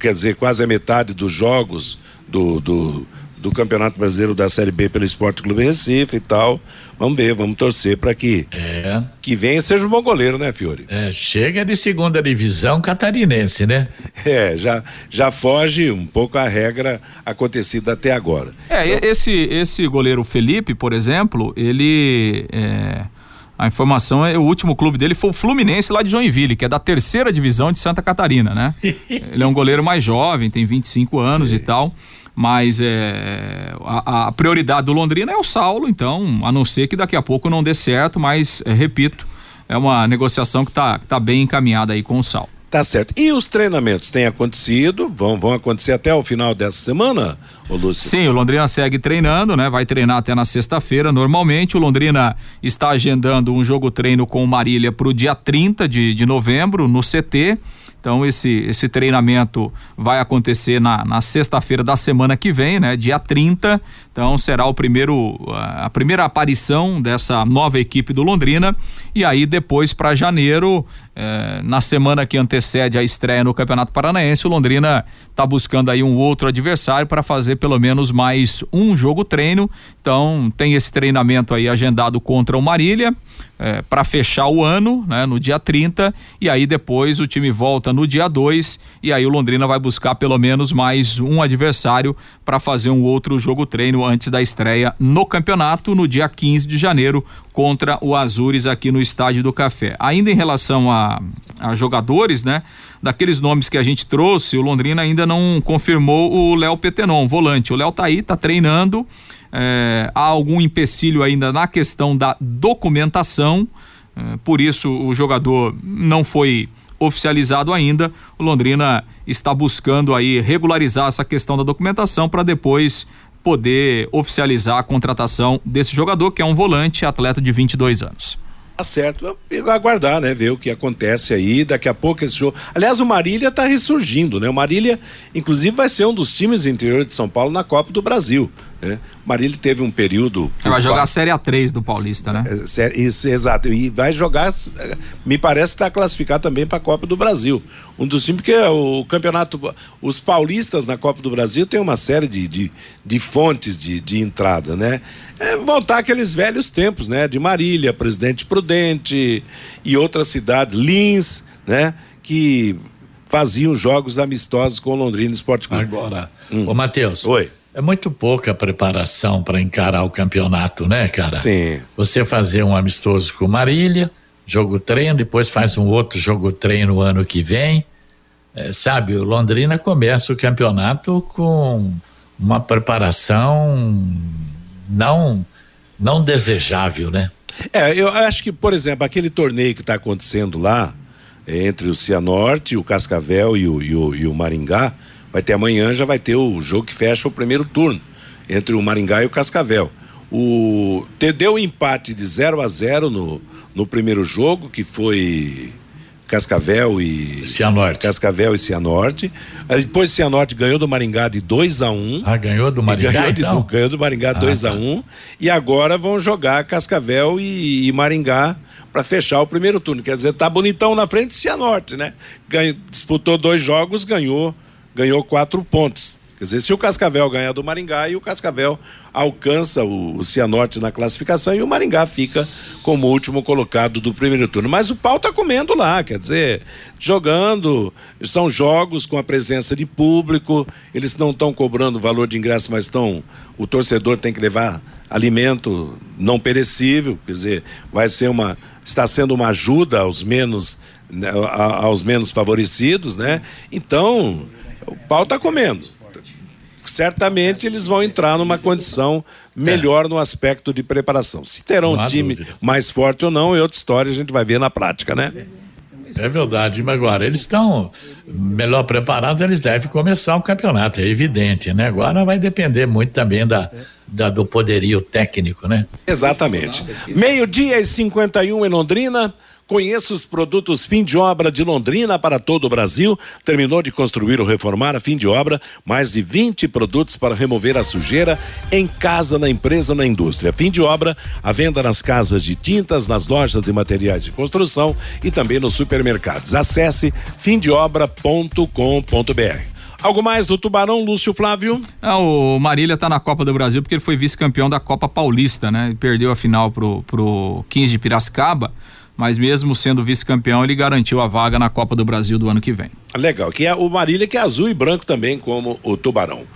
quer dizer, quase a metade dos jogos do, do do Campeonato Brasileiro da Série B pelo Esporte Clube Recife e tal. Vamos ver, vamos torcer para que é. que venha seja um bom goleiro, né, Fiore? É, chega de segunda divisão catarinense, né? É, já já foge um pouco a regra acontecida até agora. É, então... esse esse goleiro Felipe, por exemplo, ele é... A informação é o último clube dele foi o Fluminense lá de Joinville, que é da terceira divisão de Santa Catarina, né? ele é um goleiro mais jovem, tem 25 anos Sim. e tal mas é, a, a, prioridade do Londrina é o Saulo, então, a não ser que daqui a pouco não dê certo, mas, é, repito, é uma negociação que está tá bem encaminhada aí com o Saulo. Tá certo. E os treinamentos têm acontecido? Vão, vão acontecer até o final dessa semana, ô Lúcio? Sim, o Londrina segue treinando, né? Vai treinar até na sexta-feira. Normalmente, o Londrina está agendando um jogo treino com o Marília para o dia 30 de, de novembro, no CT. Então esse, esse treinamento vai acontecer na, na sexta-feira da semana que vem, né? Dia 30. Então será o primeiro a primeira aparição dessa nova equipe do Londrina e aí depois para janeiro, eh, na semana que antecede a estreia no Campeonato Paranaense, o Londrina está buscando aí um outro adversário para fazer pelo menos mais um jogo treino. Então tem esse treinamento aí agendado contra o Marília é, para fechar o ano, né, no dia 30, e aí depois o time volta no dia 2, e aí o Londrina vai buscar pelo menos mais um adversário para fazer um outro jogo treino antes da estreia no campeonato, no dia 15 de janeiro, contra o Azures aqui no Estádio do Café. Ainda em relação a, a jogadores, né? Daqueles nomes que a gente trouxe, o Londrina ainda não confirmou o Léo Petenon, volante. O Léo tá aí, tá treinando é, há algum empecilho ainda na questão da documentação, é, por isso o jogador não foi oficializado ainda. O Londrina está buscando aí regularizar essa questão da documentação para depois poder oficializar a contratação desse jogador, que é um volante, atleta de 22 anos. Tá certo, aguardar, né? Ver o que acontece aí. Daqui a pouco esse jogo. Aliás, o Marília está ressurgindo, né? O Marília, inclusive, vai ser um dos times do interior de São Paulo na Copa do Brasil. Né? Marília teve um período. Vai jogar a Série A3 do Paulista, né? É, isso, exato. E vai jogar, me parece que está classificado também para a Copa do Brasil. Um dos times que é o campeonato. Os paulistas na Copa do Brasil tem uma série de, de, de fontes de, de entrada, né? É voltar aqueles velhos tempos, né? De Marília, Presidente Prudente e outras cidades, Lins, né? Que faziam jogos amistosos com o Londrina Esporte Clube. Agora, hum. ô Matheus. Oi. É muito pouca preparação para encarar o campeonato, né, cara? Sim. Você fazer um amistoso com Marília, jogo treino, depois faz um outro jogo treino no ano que vem. É, sabe, o Londrina começa o campeonato com uma preparação não não desejável, né? É, eu acho que, por exemplo, aquele torneio que está acontecendo lá, entre o Cianorte, o Cascavel e o, e o, e o Maringá, Vai ter amanhã, já vai ter o jogo que fecha o primeiro turno entre o Maringá e o Cascavel. O deu um empate de 0 a 0 no, no primeiro jogo, que foi Cascavel e Cianorte. Cascavel e Cianorte. Aí depois Cianorte ganhou do Maringá de 2 a 1. Um, ah, ganhou do Maringá. Ganhou, então? do, ganhou do Maringá 2 ah, a 1 tá. um, e agora vão jogar Cascavel e, e Maringá para fechar o primeiro turno. Quer dizer, tá bonitão na frente Cianorte, né? Ganhou, disputou dois jogos, ganhou ganhou quatro pontos. Quer dizer, se o Cascavel ganhar do Maringá, e o Cascavel alcança o, Cianorte na classificação e o Maringá fica como último colocado do primeiro turno. Mas o pau tá comendo lá, quer dizer, jogando, são jogos com a presença de público, eles não estão cobrando valor de ingresso, mas estão. O torcedor tem que levar alimento não perecível, quer dizer, vai ser uma. está sendo uma ajuda aos menos, né, aos menos favorecidos, né? Então o pau está comendo. Certamente eles vão entrar numa condição melhor é. no aspecto de preparação. Se terão um time dúvida. mais forte ou não, é outra história, a gente vai ver na prática, né? É verdade, mas agora eles estão melhor preparados, eles devem começar o campeonato, é evidente, né? Agora vai depender muito também da, da do poderio técnico, né? Exatamente. Meio-dia e 51 em Londrina. Conheça os produtos fim de obra de Londrina para todo o Brasil. Terminou de construir ou reformar a fim de obra, mais de 20 produtos para remover a sujeira em casa, na empresa na indústria. Fim de obra, a venda nas casas de tintas, nas lojas e materiais de construção e também nos supermercados. Acesse fimdeobra.com.br. Algo mais do Tubarão, Lúcio Flávio? Ah, o Marília está na Copa do Brasil porque ele foi vice-campeão da Copa Paulista, né? Perdeu a final pro, pro 15 de Piracicaba mas mesmo sendo vice-campeão, ele garantiu a vaga na Copa do Brasil do ano que vem. Legal, que é o Marília que é azul e branco também, como o Tubarão.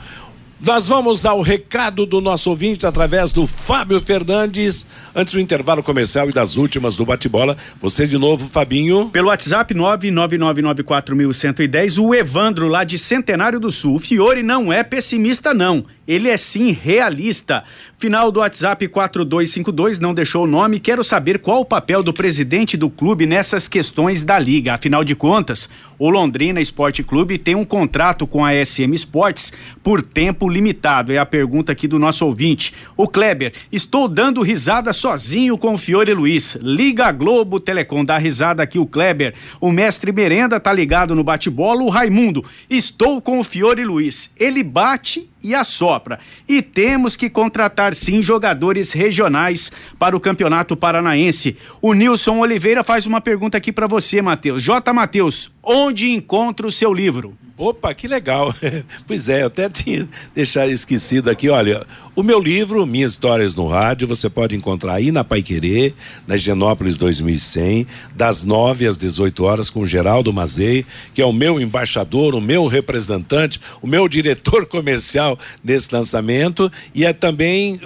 Nós vamos ao recado do nosso ouvinte através do Fábio Fernandes, antes do intervalo comercial e das últimas do bate-bola. Você de novo, Fabinho. Pelo WhatsApp 999941110, o Evandro lá de Centenário do Sul. O Fiore não é pessimista não, ele é sim realista. Final do WhatsApp 4252 não deixou o nome. Quero saber qual o papel do presidente do clube nessas questões da liga. Afinal de contas, o Londrina Esporte Clube tem um contrato com a SM Sports por tempo limitado. É a pergunta aqui do nosso ouvinte. O Kleber, estou dando risada sozinho com o Fiore Luiz. Liga Globo Telecom, dá risada aqui o Kleber. O mestre Merenda tá ligado no bate-bola. O Raimundo, estou com o Fiore Luiz. Ele bate e assopra. E temos que contratar sim jogadores regionais para o Campeonato Paranaense. O Nilson Oliveira faz uma pergunta aqui para você, Matheus. J. Matheus, onde encontra o seu livro? Opa, que legal. pois é, eu até tinha deixado esquecido aqui. Olha, o meu livro, Minhas Histórias no Rádio, você pode encontrar aí na Paiquerê, na Genópolis 2100, das 9 às 18 horas, com o Geraldo Mazei, que é o meu embaixador, o meu representante, o meu diretor comercial nesse lançamento. E é também,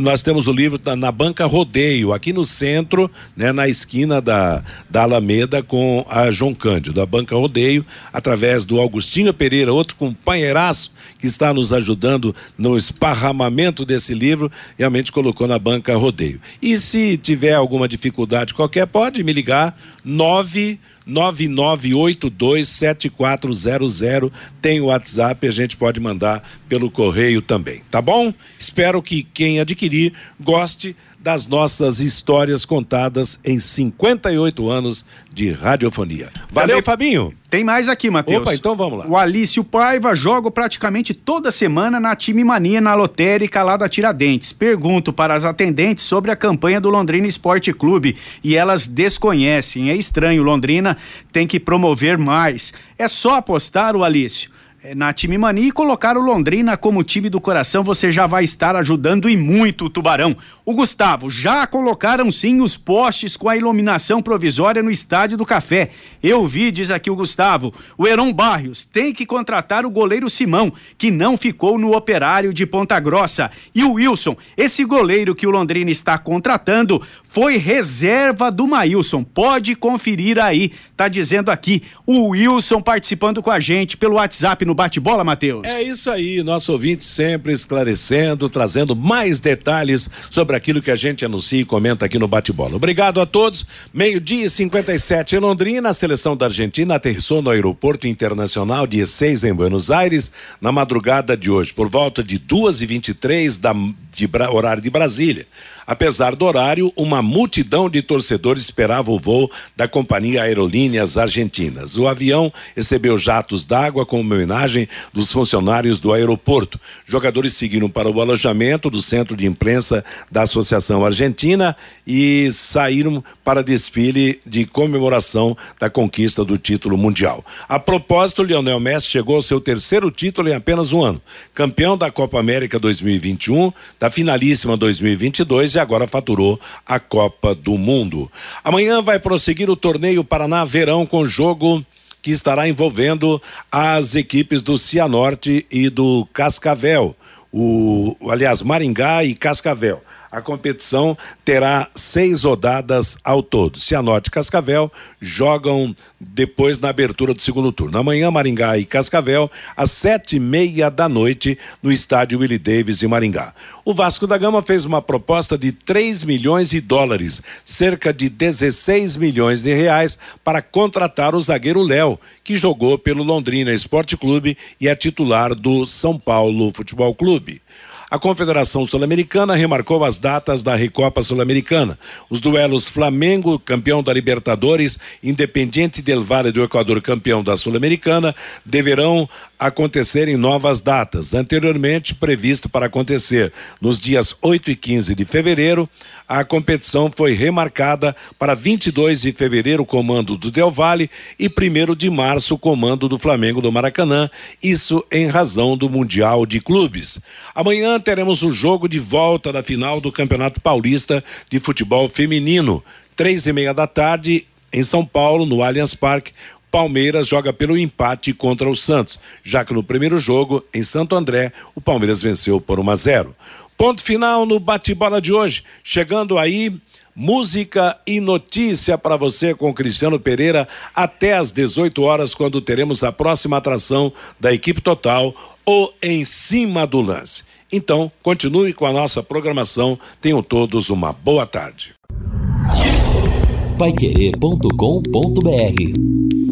nós temos o livro na Banca Rodeio, aqui no centro, né, na esquina da, da Alameda com a João Cândido, da Banca Rodeio, através do Augustinho Agostinho Pereira, outro companheiraço que está nos ajudando no esparramamento desse livro, realmente colocou na banca rodeio. E se tiver alguma dificuldade qualquer, pode me ligar 9 99827400. Tem o WhatsApp, a gente pode mandar pelo correio também, tá bom? Espero que quem adquirir goste das nossas histórias contadas em 58 anos de radiofonia. Valeu, Também... Fabinho. Tem mais aqui, Matheus. Opa, então vamos lá. O Alício Paiva joga praticamente toda semana na Time Mania na lotérica lá da Tiradentes. Pergunto para as atendentes sobre a campanha do Londrina Esporte Clube e elas desconhecem. É estranho, Londrina tem que promover mais. É só apostar, o Alício. É, na time mania e colocar o Londrina como time do coração, você já vai estar ajudando e muito o Tubarão. O Gustavo, já colocaram sim os postes com a iluminação provisória no Estádio do Café. Eu vi, diz aqui o Gustavo. O Heron Barrios tem que contratar o goleiro Simão, que não ficou no operário de Ponta Grossa. E o Wilson, esse goleiro que o Londrina está contratando, foi reserva do Maílson. Pode conferir aí. Tá dizendo aqui o Wilson participando com a gente pelo WhatsApp no bate-bola, Matheus. É isso aí, nosso ouvinte sempre esclarecendo, trazendo mais detalhes sobre aquilo que a gente anuncia e comenta aqui no bate-bola. Obrigado a todos. Meio-dia e 57 em Londrina, a seleção da Argentina aterrissou no aeroporto internacional de E6 em Buenos Aires na madrugada de hoje, por volta de 2h23 da de, horário de Brasília. Apesar do horário, uma multidão de torcedores esperava o voo da companhia Aerolíneas Argentinas. O avião recebeu jatos d'água com homenagem dos funcionários do aeroporto. Jogadores seguiram para o alojamento do centro de imprensa da Associação Argentina e saíram para desfile de comemoração da conquista do título mundial. A propósito, Lionel Messi chegou ao seu terceiro título em apenas um ano. Campeão da Copa América 2021, da finalíssima 2022 e agora faturou a Copa do Mundo. Amanhã vai prosseguir o torneio Paraná Verão com jogo que estará envolvendo as equipes do Cianorte e do Cascavel. O, aliás, Maringá e Cascavel. A competição terá seis rodadas ao todo. Cianorte e Cascavel jogam depois na abertura do segundo turno. Amanhã, Maringá e Cascavel, às sete e meia da noite, no estádio Willie Davis em Maringá. O Vasco da Gama fez uma proposta de 3 milhões de dólares, cerca de 16 milhões de reais, para contratar o zagueiro Léo, que jogou pelo Londrina Esporte Clube e é titular do São Paulo Futebol Clube. A Confederação Sul-Americana remarcou as datas da Recopa Sul-Americana. Os duelos Flamengo, campeão da Libertadores, Independiente del Valle do Equador, campeão da Sul-Americana, deverão acontecer em novas datas. Anteriormente previsto para acontecer nos dias 8 e 15 de fevereiro, a competição foi remarcada para 22 de fevereiro, comando do Del Valle, e 1 de março, comando do Flamengo do Maracanã, isso em razão do Mundial de Clubes. Amanhã teremos o jogo de volta da final do Campeonato Paulista de Futebol Feminino. Três e meia da tarde, em São Paulo, no Allianz Parque, Palmeiras joga pelo empate contra o Santos, já que no primeiro jogo, em Santo André, o Palmeiras venceu por 1 a 0. Ponto final no bate-bola de hoje. Chegando aí, música e notícia para você com Cristiano Pereira até às 18 horas, quando teremos a próxima atração da equipe total, ou Em Cima do Lance. Então, continue com a nossa programação. Tenham todos uma boa tarde. Paiquerê.com.br